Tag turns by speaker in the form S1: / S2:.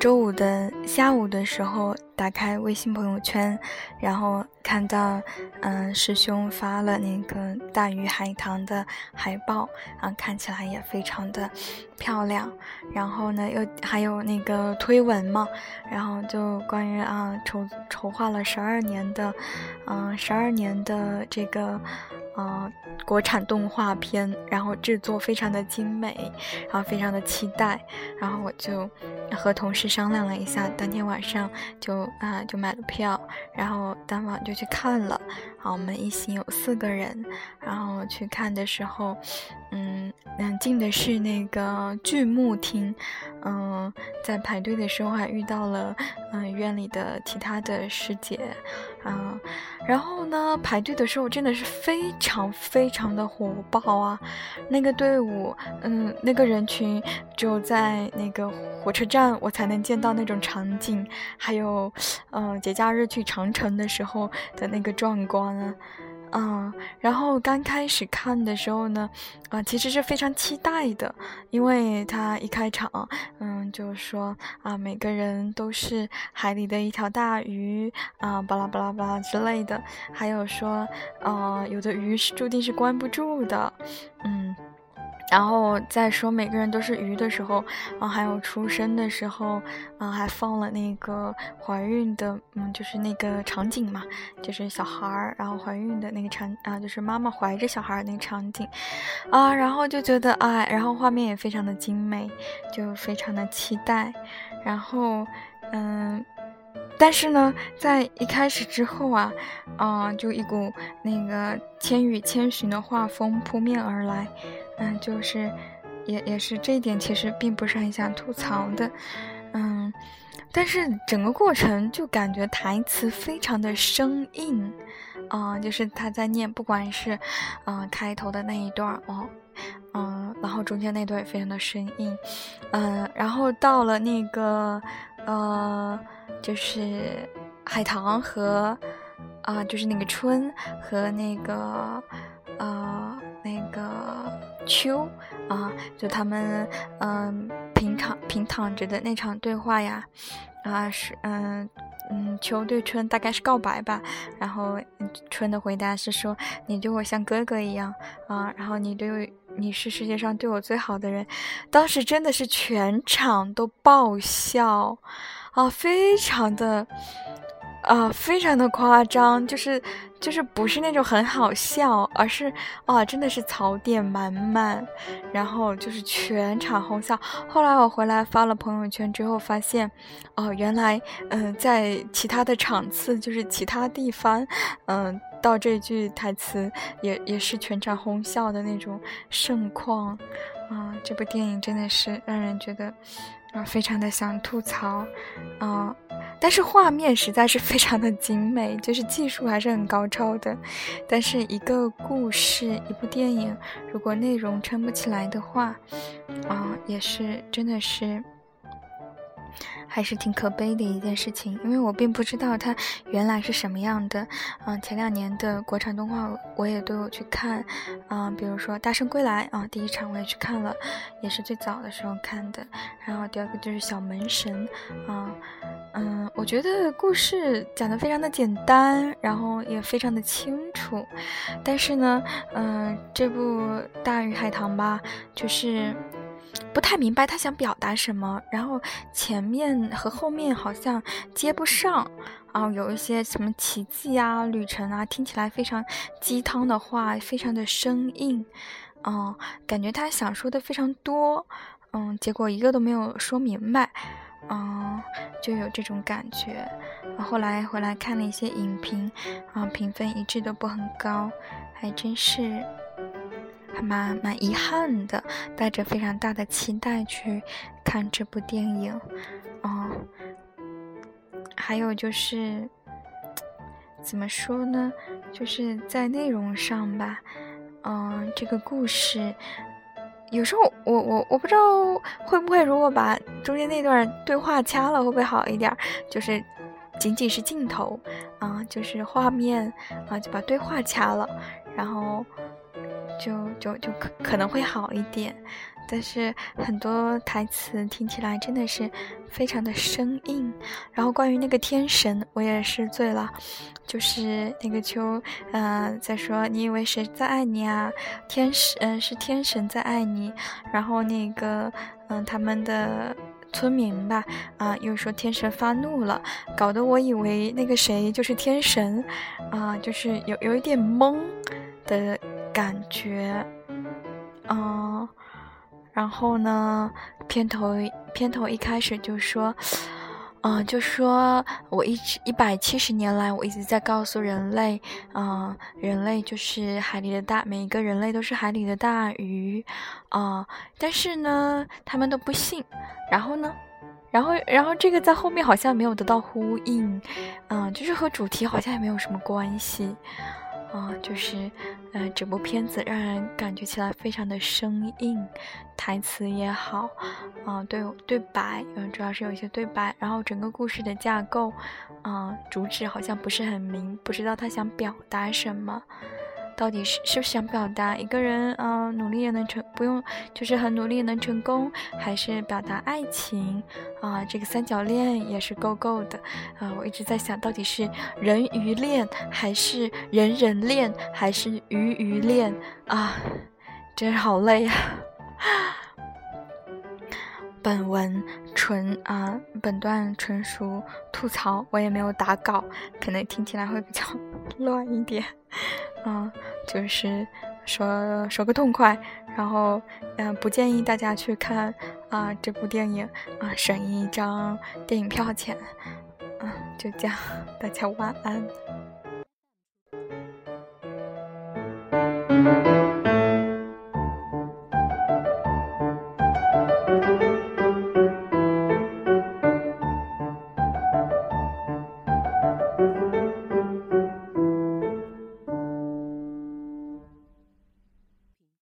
S1: 周五的下午的时候，打开微信朋友圈，然后看到，嗯，师兄发了那个大鱼海棠的海报，啊，看起来也非常的漂亮。然后呢，又还有那个推文嘛，然后就关于啊，筹筹划了十二年的，嗯，十二年的这个。呃，国产动画片，然后制作非常的精美，然后非常的期待，然后我就和同事商量了一下，当天晚上就啊就买了票，然后当晚就去看了。好，我们一行有四个人，然后去看的时候，嗯嗯，进的是那个剧目厅，嗯，在排队的时候还遇到了嗯院里的其他的师姐，嗯，然后呢排队的时候真的是非常非常的火爆啊，那个队伍，嗯，那个人群只有在那个火车站我才能见到那种场景，还有，嗯，节假日去长城的时候的那个壮观。嗯，嗯，然后刚开始看的时候呢，啊，其实是非常期待的，因为他一开场，嗯，就说啊，每个人都是海里的一条大鱼啊，巴拉巴拉巴拉之类的，还有说，呃，有的鱼是注定是关不住的，嗯。然后再说每个人都是鱼的时候，啊，还有出生的时候，啊，还放了那个怀孕的，嗯，就是那个场景嘛，就是小孩儿，然后怀孕的那个场，啊，就是妈妈怀着小孩儿那个场景，啊，然后就觉得，哎，然后画面也非常的精美，就非常的期待，然后，嗯，但是呢，在一开始之后啊，啊，就一股那个《千与千寻》的画风扑面而来。嗯，就是，也也是这一点，其实并不是很想吐槽的，嗯，但是整个过程就感觉台词非常的生硬，啊，就是他在念，不管是，嗯，开头的那一段哦，嗯，然后中间那段也非常的生硬，嗯，然后到了那个，呃，就是海棠和，啊，就是那个春和那个，呃，那个。秋啊，就他们嗯平躺平躺着的那场对话呀，啊是嗯嗯秋对春大概是告白吧，然后春的回答是说你对我像哥哥一样啊，然后你对你是世界上对我最好的人，当时真的是全场都爆笑啊，非常的。啊，非常的夸张，就是就是不是那种很好笑，而是啊，真的是槽点满满，然后就是全场哄笑。后来我回来发了朋友圈之后，发现，哦，原来嗯，在其他的场次，就是其他地方，嗯，到这句台词也也是全场哄笑的那种盛况，啊，这部电影真的是让人觉得啊，非常的想吐槽，啊。但是画面实在是非常的精美，就是技术还是很高超的。但是一个故事，一部电影，如果内容撑不起来的话，啊，也是真的是。还是挺可悲的一件事情，因为我并不知道它原来是什么样的。嗯，前两年的国产动画我也都有去看，嗯，比如说《大圣归来》啊，第一场我也去看了，也是最早的时候看的。然后第二个就是《小门神》，啊，嗯，我觉得故事讲的非常的简单，然后也非常的清楚。但是呢，嗯，这部《大鱼海棠》吧，就是。不太明白他想表达什么，然后前面和后面好像接不上，啊，有一些什么奇迹啊、旅程啊，听起来非常鸡汤的话，非常的生硬，嗯，感觉他想说的非常多，嗯，结果一个都没有说明白，嗯，就有这种感觉。后来回来看了一些影评，啊，评分一致都不很高，还真是。蛮蛮遗憾的，带着非常大的期待去看这部电影，哦，还有就是怎么说呢？就是在内容上吧，嗯，这个故事有时候我我我不知道会不会，如果把中间那段对话掐了，会不会好一点？就是仅仅是镜头啊，就是画面啊，就把对话掐了，然后。就就就可可能会好一点。但是很多台词听起来真的是非常的生硬。然后关于那个天神，我也是醉了，就是那个秋，嗯，在说你以为谁在爱你啊？天使，嗯，是天神在爱你。然后那个，嗯，他们的村民吧，啊，又说天神发怒了，搞得我以为那个谁就是天神，啊，就是有有一点懵的感觉，嗯。然后呢，片头片头一开始就说，嗯，就说我一直一百七十年来，我一直在告诉人类，嗯，人类就是海里的大，每一个人类都是海里的大鱼，啊，但是呢，他们都不信。然后呢，然后然后这个在后面好像没有得到呼应，嗯，就是和主题好像也没有什么关系。啊，就是，嗯，整部片子让人感觉起来非常的生硬，台词也好，啊，对对白，嗯，主要是有一些对白，然后整个故事的架构，啊，主旨好像不是很明，不知道他想表达什么。到底是是不是想表达一个人啊努力也能成不用就是很努力能成功，还是表达爱情啊？这个三角恋也是够够的啊！我一直在想到底是人鱼恋还是人人恋还是鱼鱼恋啊？真是好累啊！本文纯啊，本段纯属吐槽，我也没有打稿，可能听起来会比较 乱一点。嗯就是说说个痛快然后嗯不建议大家去看啊这部电影啊省一张电影票钱嗯就这样大家晚安。